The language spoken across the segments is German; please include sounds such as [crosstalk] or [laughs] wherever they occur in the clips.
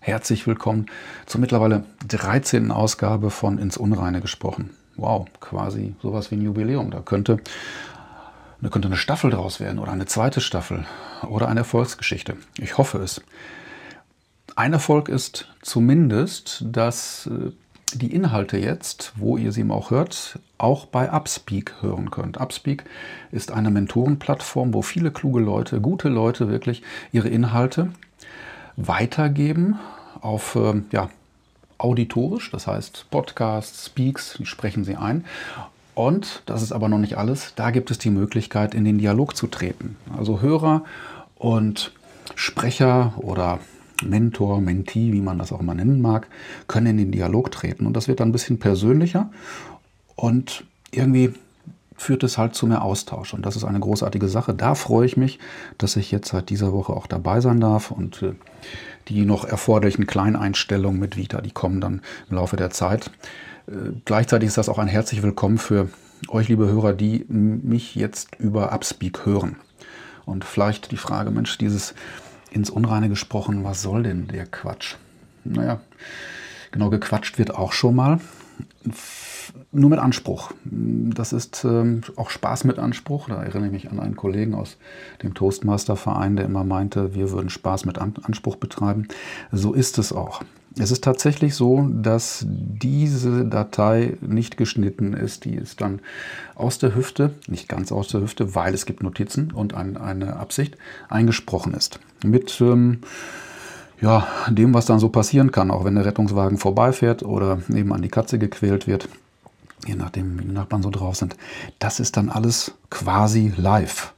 herzlich willkommen zur mittlerweile 13. Ausgabe von Ins Unreine gesprochen. Wow, quasi sowas wie ein Jubiläum. Da könnte, da könnte eine Staffel draus werden oder eine zweite Staffel oder eine Erfolgsgeschichte. Ich hoffe es. Ein Erfolg ist zumindest, dass äh, die Inhalte jetzt, wo ihr sie auch hört, auch bei Upspeak hören könnt. Upspeak ist eine Mentorenplattform, wo viele kluge Leute, gute Leute wirklich ihre Inhalte weitergeben auf äh, ja, auditorisch, das heißt Podcasts, Speaks, die sprechen sie ein. Und, das ist aber noch nicht alles, da gibt es die Möglichkeit, in den Dialog zu treten. Also Hörer und Sprecher oder Mentor, Mentee, wie man das auch immer nennen mag, können in den Dialog treten. Und das wird dann ein bisschen persönlicher und irgendwie führt es halt zu mehr Austausch. Und das ist eine großartige Sache. Da freue ich mich, dass ich jetzt seit dieser Woche auch dabei sein darf. Und äh, die noch erforderlichen Kleineinstellungen mit Vita, die kommen dann im Laufe der Zeit. Äh, gleichzeitig ist das auch ein herzlich Willkommen für euch, liebe Hörer, die mich jetzt über Upspeak hören. Und vielleicht die Frage, Mensch, dieses ins Unreine gesprochen, was soll denn der Quatsch? Naja, genau gequatscht wird auch schon mal. Nur mit Anspruch. Das ist ähm, auch Spaß mit Anspruch. Da erinnere ich mich an einen Kollegen aus dem Toastmaster-Verein, der immer meinte, wir würden Spaß mit an Anspruch betreiben. So ist es auch. Es ist tatsächlich so, dass diese Datei nicht geschnitten ist. Die ist dann aus der Hüfte, nicht ganz aus der Hüfte, weil es gibt Notizen und ein, eine Absicht, eingesprochen ist. Mit ähm, ja, dem, was dann so passieren kann, auch wenn der Rettungswagen vorbeifährt oder nebenan die Katze gequält wird, je nachdem, wie die Nachbarn so drauf sind. Das ist dann alles quasi live.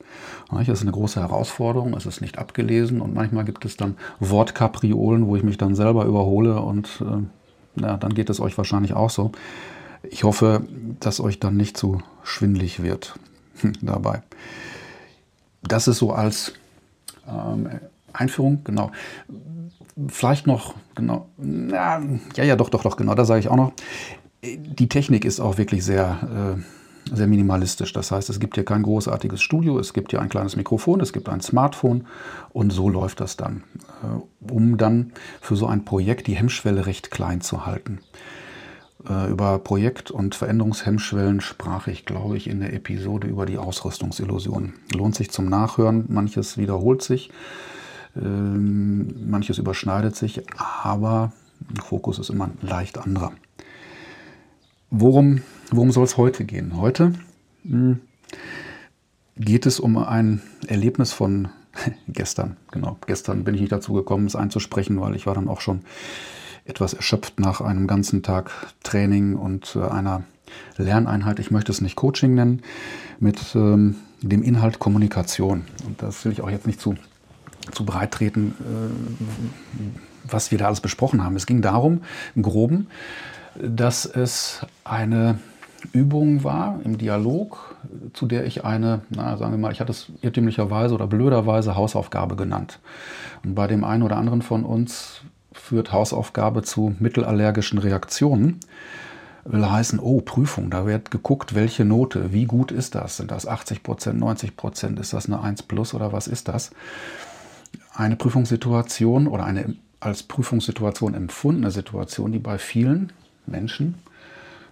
Das ist eine große Herausforderung, es ist nicht abgelesen und manchmal gibt es dann Wortkapriolen, wo ich mich dann selber überhole und äh, ja, dann geht es euch wahrscheinlich auch so. Ich hoffe, dass euch dann nicht zu schwindlig wird [laughs] dabei. Das ist so als ähm, Einführung, genau. Vielleicht noch, genau, ja, ja, doch, doch, doch, genau, da sage ich auch noch. Die Technik ist auch wirklich sehr äh, sehr minimalistisch. Das heißt, es gibt hier kein großartiges Studio, es gibt hier ein kleines Mikrofon, es gibt ein Smartphone und so läuft das dann, äh, um dann für so ein Projekt die Hemmschwelle recht klein zu halten. Äh, über Projekt- und Veränderungshemmschwellen sprach ich, glaube ich, in der Episode über die Ausrüstungsillusion. Lohnt sich zum Nachhören, manches wiederholt sich, ähm, manches überschneidet sich, aber der Fokus ist immer leicht anderer. Worum, worum soll es heute gehen? Heute hm, geht es um ein Erlebnis von [laughs] gestern. Genau, gestern bin ich nicht dazu gekommen, es einzusprechen, weil ich war dann auch schon etwas erschöpft nach einem ganzen Tag Training und äh, einer Lerneinheit. Ich möchte es nicht Coaching nennen, mit ähm, dem Inhalt Kommunikation. Und das will ich auch jetzt nicht zu, zu breit treten, äh, was wir da alles besprochen haben. Es ging darum, im Groben, dass es eine Übung war im Dialog, zu der ich eine, na, sagen wir mal, ich hatte es irrtümlicherweise oder blöderweise Hausaufgabe genannt. Und bei dem einen oder anderen von uns führt Hausaufgabe zu mittelallergischen Reaktionen. Will heißen, oh, Prüfung, da wird geguckt, welche Note, wie gut ist das? Sind das 80 Prozent, 90 Prozent, ist das eine 1 plus oder was ist das? Eine Prüfungssituation oder eine als Prüfungssituation empfundene Situation, die bei vielen Menschen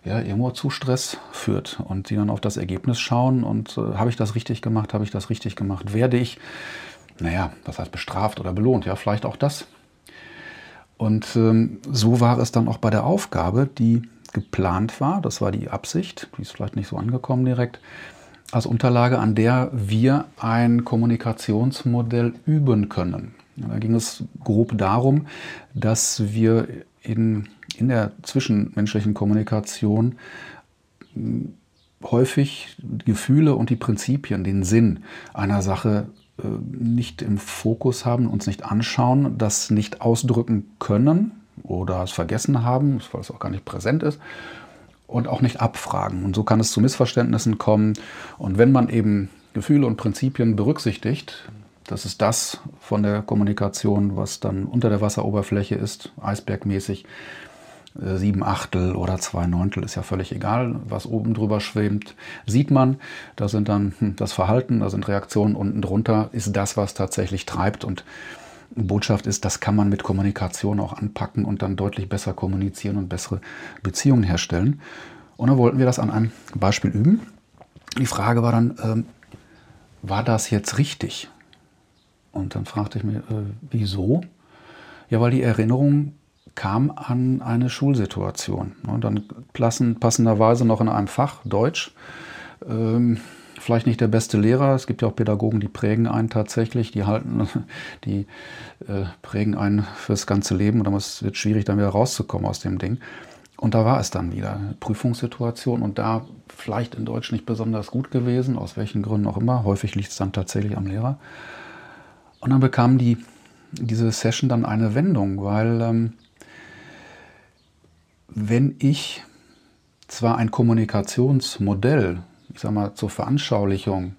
ja, irgendwo zu Stress führt und die dann auf das Ergebnis schauen und äh, habe ich das richtig gemacht, habe ich das richtig gemacht, werde ich, naja, was heißt bestraft oder belohnt, ja, vielleicht auch das. Und ähm, so war es dann auch bei der Aufgabe, die geplant war, das war die Absicht, die ist vielleicht nicht so angekommen direkt, als Unterlage, an der wir ein Kommunikationsmodell üben können. Da ging es grob darum, dass wir in in der zwischenmenschlichen Kommunikation hm, häufig Gefühle und die Prinzipien, den Sinn einer Sache äh, nicht im Fokus haben, uns nicht anschauen, das nicht ausdrücken können oder es vergessen haben, weil es auch gar nicht präsent ist und auch nicht abfragen. Und so kann es zu Missverständnissen kommen. Und wenn man eben Gefühle und Prinzipien berücksichtigt, das ist das von der Kommunikation, was dann unter der Wasseroberfläche ist, eisbergmäßig, äh, sieben Achtel oder zwei Neuntel, ist ja völlig egal, was oben drüber schwimmt, sieht man. Da sind dann hm, das Verhalten, da sind Reaktionen unten drunter, ist das, was tatsächlich treibt. Und Botschaft ist, das kann man mit Kommunikation auch anpacken und dann deutlich besser kommunizieren und bessere Beziehungen herstellen. Und dann wollten wir das an einem Beispiel üben. Die Frage war dann, ähm, war das jetzt richtig? Und dann fragte ich mich, äh, wieso? Ja, weil die Erinnerung kam an eine Schulsituation. Und dann passen, passenderweise noch in einem Fach Deutsch. Ähm, vielleicht nicht der beste Lehrer. Es gibt ja auch Pädagogen, die prägen einen tatsächlich, die halten, [laughs] die äh, prägen einen fürs ganze Leben und es wird schwierig, dann wieder rauszukommen aus dem Ding. Und da war es dann wieder, Prüfungssituation und da vielleicht in Deutsch nicht besonders gut gewesen, aus welchen Gründen auch immer. Häufig liegt es dann tatsächlich am Lehrer. Und dann bekam die, diese Session dann eine Wendung, weil ähm, wenn ich zwar ein Kommunikationsmodell, ich sag mal, zur Veranschaulichung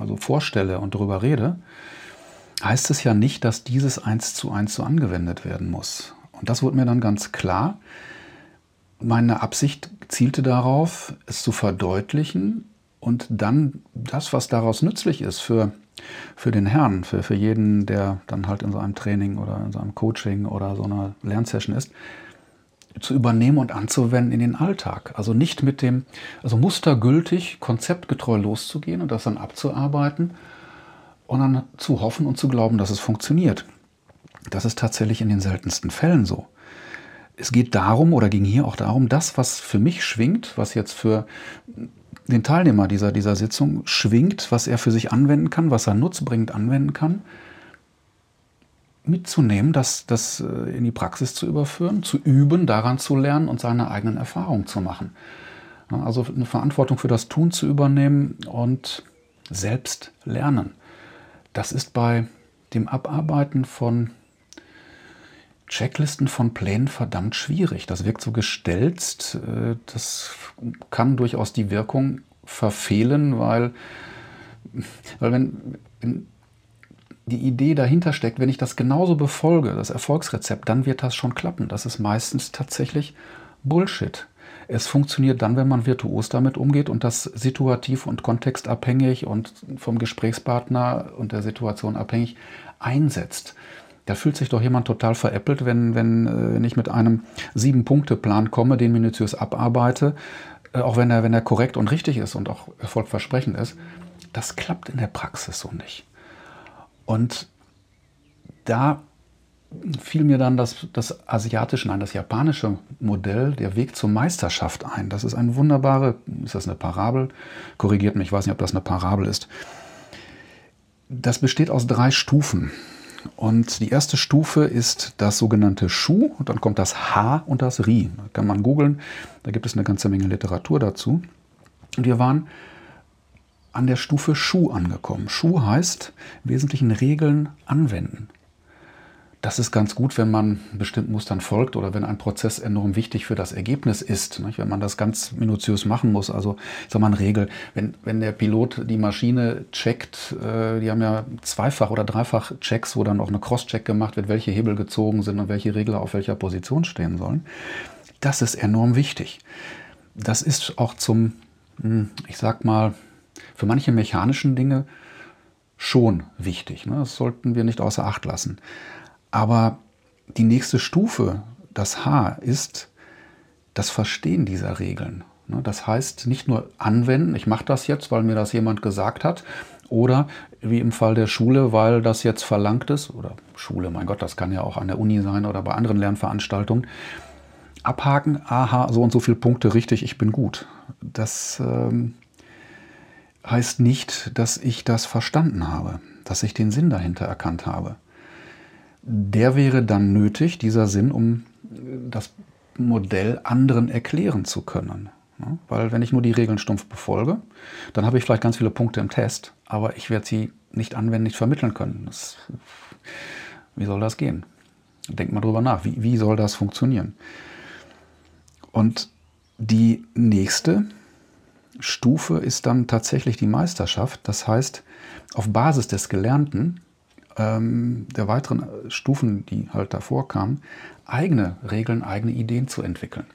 also vorstelle und darüber rede, heißt es ja nicht, dass dieses eins zu eins so angewendet werden muss. Und das wurde mir dann ganz klar. Meine Absicht zielte darauf, es zu verdeutlichen und dann das, was daraus nützlich ist für, für den Herrn, für, für jeden, der dann halt in so einem Training oder in so einem Coaching oder so einer Lernsession ist, zu übernehmen und anzuwenden in den Alltag. Also nicht mit dem, also mustergültig, konzeptgetreu loszugehen und das dann abzuarbeiten und dann zu hoffen und zu glauben, dass es funktioniert. Das ist tatsächlich in den seltensten Fällen so. Es geht darum oder ging hier auch darum, das, was für mich schwingt, was jetzt für den Teilnehmer dieser, dieser Sitzung schwingt, was er für sich anwenden kann, was er nutzbringend anwenden kann, mitzunehmen, das, das äh, in die Praxis zu überführen, zu üben, daran zu lernen und seine eigenen Erfahrungen zu machen. Also eine Verantwortung für das Tun zu übernehmen und selbst lernen. Das ist bei dem Abarbeiten von Checklisten von Plänen verdammt schwierig. Das wirkt so gestelzt. Äh, das kann durchaus die Wirkung verfehlen, weil, weil wenn, wenn die Idee dahinter steckt, wenn ich das genauso befolge, das Erfolgsrezept, dann wird das schon klappen. Das ist meistens tatsächlich Bullshit. Es funktioniert dann, wenn man virtuos damit umgeht und das situativ und kontextabhängig und vom Gesprächspartner und der Situation abhängig einsetzt. Da fühlt sich doch jemand total veräppelt, wenn, wenn, äh, wenn ich mit einem Sieben-Punkte-Plan komme, den minutiös abarbeite, äh, auch wenn er, wenn er korrekt und richtig ist und auch erfolgversprechend ist. Das klappt in der Praxis so nicht. Und da fiel mir dann das, das asiatische, nein, das japanische Modell, der Weg zur Meisterschaft ein. Das ist eine wunderbare, ist das eine Parabel? Korrigiert mich, ich weiß nicht, ob das eine Parabel ist. Das besteht aus drei Stufen. Und die erste Stufe ist das sogenannte Shu und dann kommt das H und das Ri. Da kann man googeln, da gibt es eine ganze Menge Literatur dazu. Und wir waren an der Stufe Schuh angekommen. Schuh heißt Wesentlichen Regeln anwenden. Das ist ganz gut, wenn man bestimmten Mustern folgt oder wenn ein Prozess enorm wichtig für das Ergebnis ist. Nicht? Wenn man das ganz minutiös machen muss. Also, ich sag mal, eine Regel. Wenn, wenn der Pilot die Maschine checkt, äh, die haben ja zweifach oder dreifach Checks, wo dann auch eine Cross-Check gemacht wird, welche Hebel gezogen sind und welche Regler auf welcher Position stehen sollen. Das ist enorm wichtig. Das ist auch zum, hm, ich sag mal, für manche mechanischen Dinge schon wichtig. Ne? Das sollten wir nicht außer Acht lassen. Aber die nächste Stufe, das H, ist das Verstehen dieser Regeln. Ne? Das heißt, nicht nur anwenden, ich mache das jetzt, weil mir das jemand gesagt hat, oder wie im Fall der Schule, weil das jetzt verlangt ist, oder Schule, mein Gott, das kann ja auch an der Uni sein oder bei anderen Lernveranstaltungen, abhaken, aha, so und so viele Punkte richtig, ich bin gut. Das ähm, heißt nicht, dass ich das verstanden habe, dass ich den Sinn dahinter erkannt habe. Der wäre dann nötig, dieser Sinn, um das Modell anderen erklären zu können. Weil wenn ich nur die Regeln stumpf befolge, dann habe ich vielleicht ganz viele Punkte im Test, aber ich werde sie nicht anwenden, nicht vermitteln können. Das, wie soll das gehen? Denk mal drüber nach. Wie, wie soll das funktionieren? Und die nächste Stufe ist dann tatsächlich die Meisterschaft. Das heißt, auf Basis des Gelernten, ähm, der weiteren Stufen, die halt davor kamen, eigene Regeln, eigene Ideen zu entwickeln.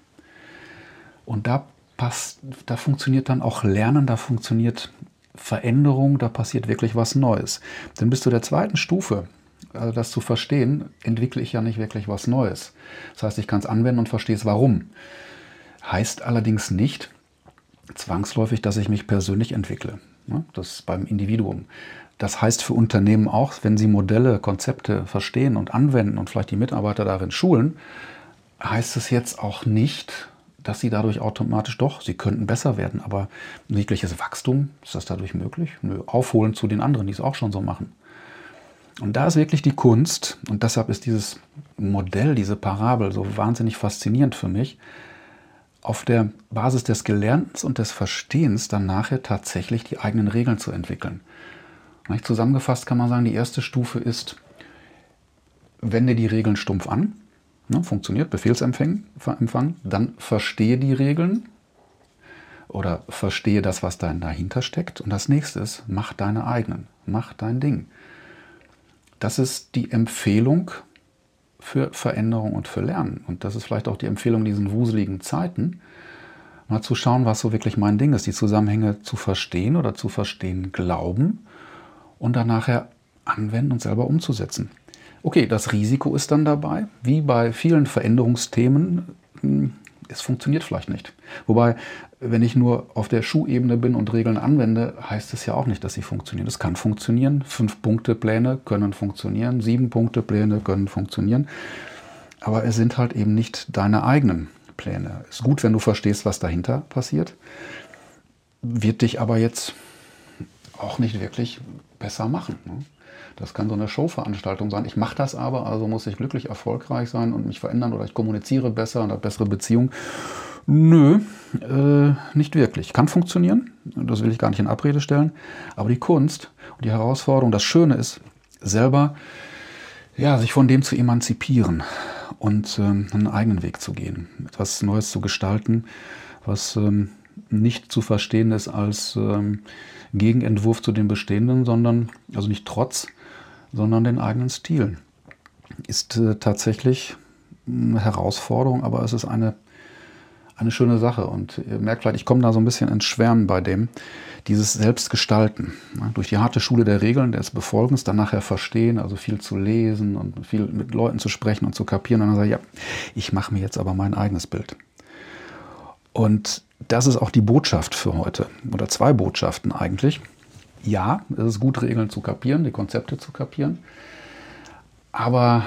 Und da passt, da funktioniert dann auch Lernen, da funktioniert Veränderung, da passiert wirklich was Neues. Denn bis zu der zweiten Stufe, also das zu verstehen, entwickle ich ja nicht wirklich was Neues. Das heißt, ich kann es anwenden und verstehe es warum. Heißt allerdings nicht zwangsläufig, dass ich mich persönlich entwickle. Ne? Das ist beim Individuum. Das heißt für Unternehmen auch, wenn sie Modelle, Konzepte verstehen und anwenden und vielleicht die Mitarbeiter darin schulen, heißt es jetzt auch nicht, dass sie dadurch automatisch doch, sie könnten besser werden, aber jegliches Wachstum, ist das dadurch möglich? Nö, aufholen zu den anderen, die es auch schon so machen. Und da ist wirklich die Kunst, und deshalb ist dieses Modell, diese Parabel so wahnsinnig faszinierend für mich, auf der Basis des Gelernten und des Verstehens dann nachher tatsächlich die eigenen Regeln zu entwickeln. Zusammengefasst kann man sagen, die erste Stufe ist, wende die Regeln stumpf an, ne, funktioniert, Befehlsempfang, dann verstehe die Regeln oder verstehe das, was da dahinter steckt. Und das nächste ist, mach deine eigenen, mach dein Ding. Das ist die Empfehlung für Veränderung und für Lernen. Und das ist vielleicht auch die Empfehlung in diesen wuseligen Zeiten, mal zu schauen, was so wirklich mein Ding ist, die Zusammenhänge zu verstehen oder zu verstehen glauben und dann nachher anwenden und selber umzusetzen. Okay, das Risiko ist dann dabei, wie bei vielen Veränderungsthemen, hm, es funktioniert vielleicht nicht. Wobei, wenn ich nur auf der Schuhebene bin und Regeln anwende, heißt es ja auch nicht, dass sie funktionieren. Es kann funktionieren. Fünf-Punkte-Pläne können funktionieren. Sieben-Punkte-Pläne können funktionieren. Aber es sind halt eben nicht deine eigenen Pläne. Ist gut, wenn du verstehst, was dahinter passiert. Wird dich aber jetzt auch nicht wirklich besser machen. Ne? Das kann so eine Showveranstaltung sein. Ich mache das aber, also muss ich glücklich erfolgreich sein und mich verändern oder ich kommuniziere besser und habe bessere Beziehungen. Nö, äh, nicht wirklich. Kann funktionieren, das will ich gar nicht in Abrede stellen. Aber die Kunst und die Herausforderung, das Schöne ist, selber ja, sich von dem zu emanzipieren und ähm, einen eigenen Weg zu gehen, etwas Neues zu gestalten, was ähm, nicht zu verstehen ist als ähm, Gegenentwurf zu den bestehenden, sondern, also nicht trotz, sondern den eigenen Stil. Ist äh, tatsächlich eine Herausforderung, aber es ist eine, eine schöne Sache. Und ihr merkt vielleicht, ich komme da so ein bisschen ins Schwärmen bei dem, dieses Selbstgestalten. Ja, durch die harte Schule der Regeln, des Befolgens, dann nachher verstehen, also viel zu lesen und viel mit Leuten zu sprechen und zu kapieren. Und dann sage ich, ja, ich mache mir jetzt aber mein eigenes Bild. Und das ist auch die Botschaft für heute. Oder zwei Botschaften eigentlich. Ja, es ist gut, Regeln zu kapieren, die Konzepte zu kapieren. Aber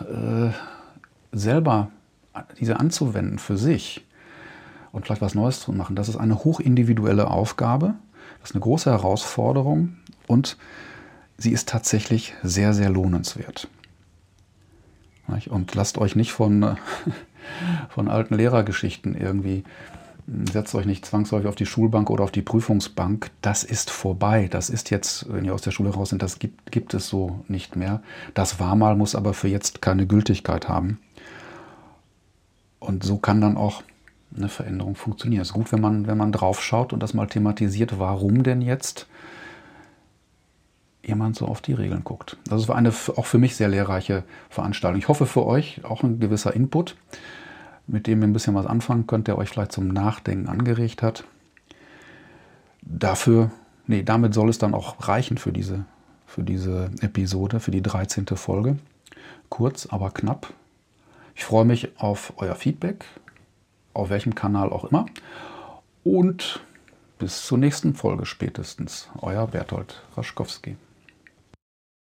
äh, selber diese anzuwenden für sich und vielleicht was Neues zu machen, das ist eine hochindividuelle Aufgabe. Das ist eine große Herausforderung und sie ist tatsächlich sehr, sehr lohnenswert. Und lasst euch nicht von, [laughs] von alten Lehrergeschichten irgendwie setzt euch nicht zwangsläufig auf die Schulbank oder auf die Prüfungsbank. Das ist vorbei. Das ist jetzt, wenn ihr aus der Schule raus sind, das gibt, gibt es so nicht mehr. Das war mal, muss aber für jetzt keine Gültigkeit haben. Und so kann dann auch eine Veränderung funktionieren. Es ist gut, wenn man, wenn man drauf schaut und das mal thematisiert, warum denn jetzt jemand so auf die Regeln guckt. Das war eine auch für mich sehr lehrreiche Veranstaltung. Ich hoffe für euch auch ein gewisser Input mit dem ihr ein bisschen was anfangen könnt, der euch vielleicht zum Nachdenken angeregt hat. Dafür, nee, damit soll es dann auch reichen für diese, für diese Episode, für die 13. Folge. Kurz, aber knapp. Ich freue mich auf euer Feedback, auf welchem Kanal auch immer. Und bis zur nächsten Folge spätestens. Euer Bertolt Raschkowski.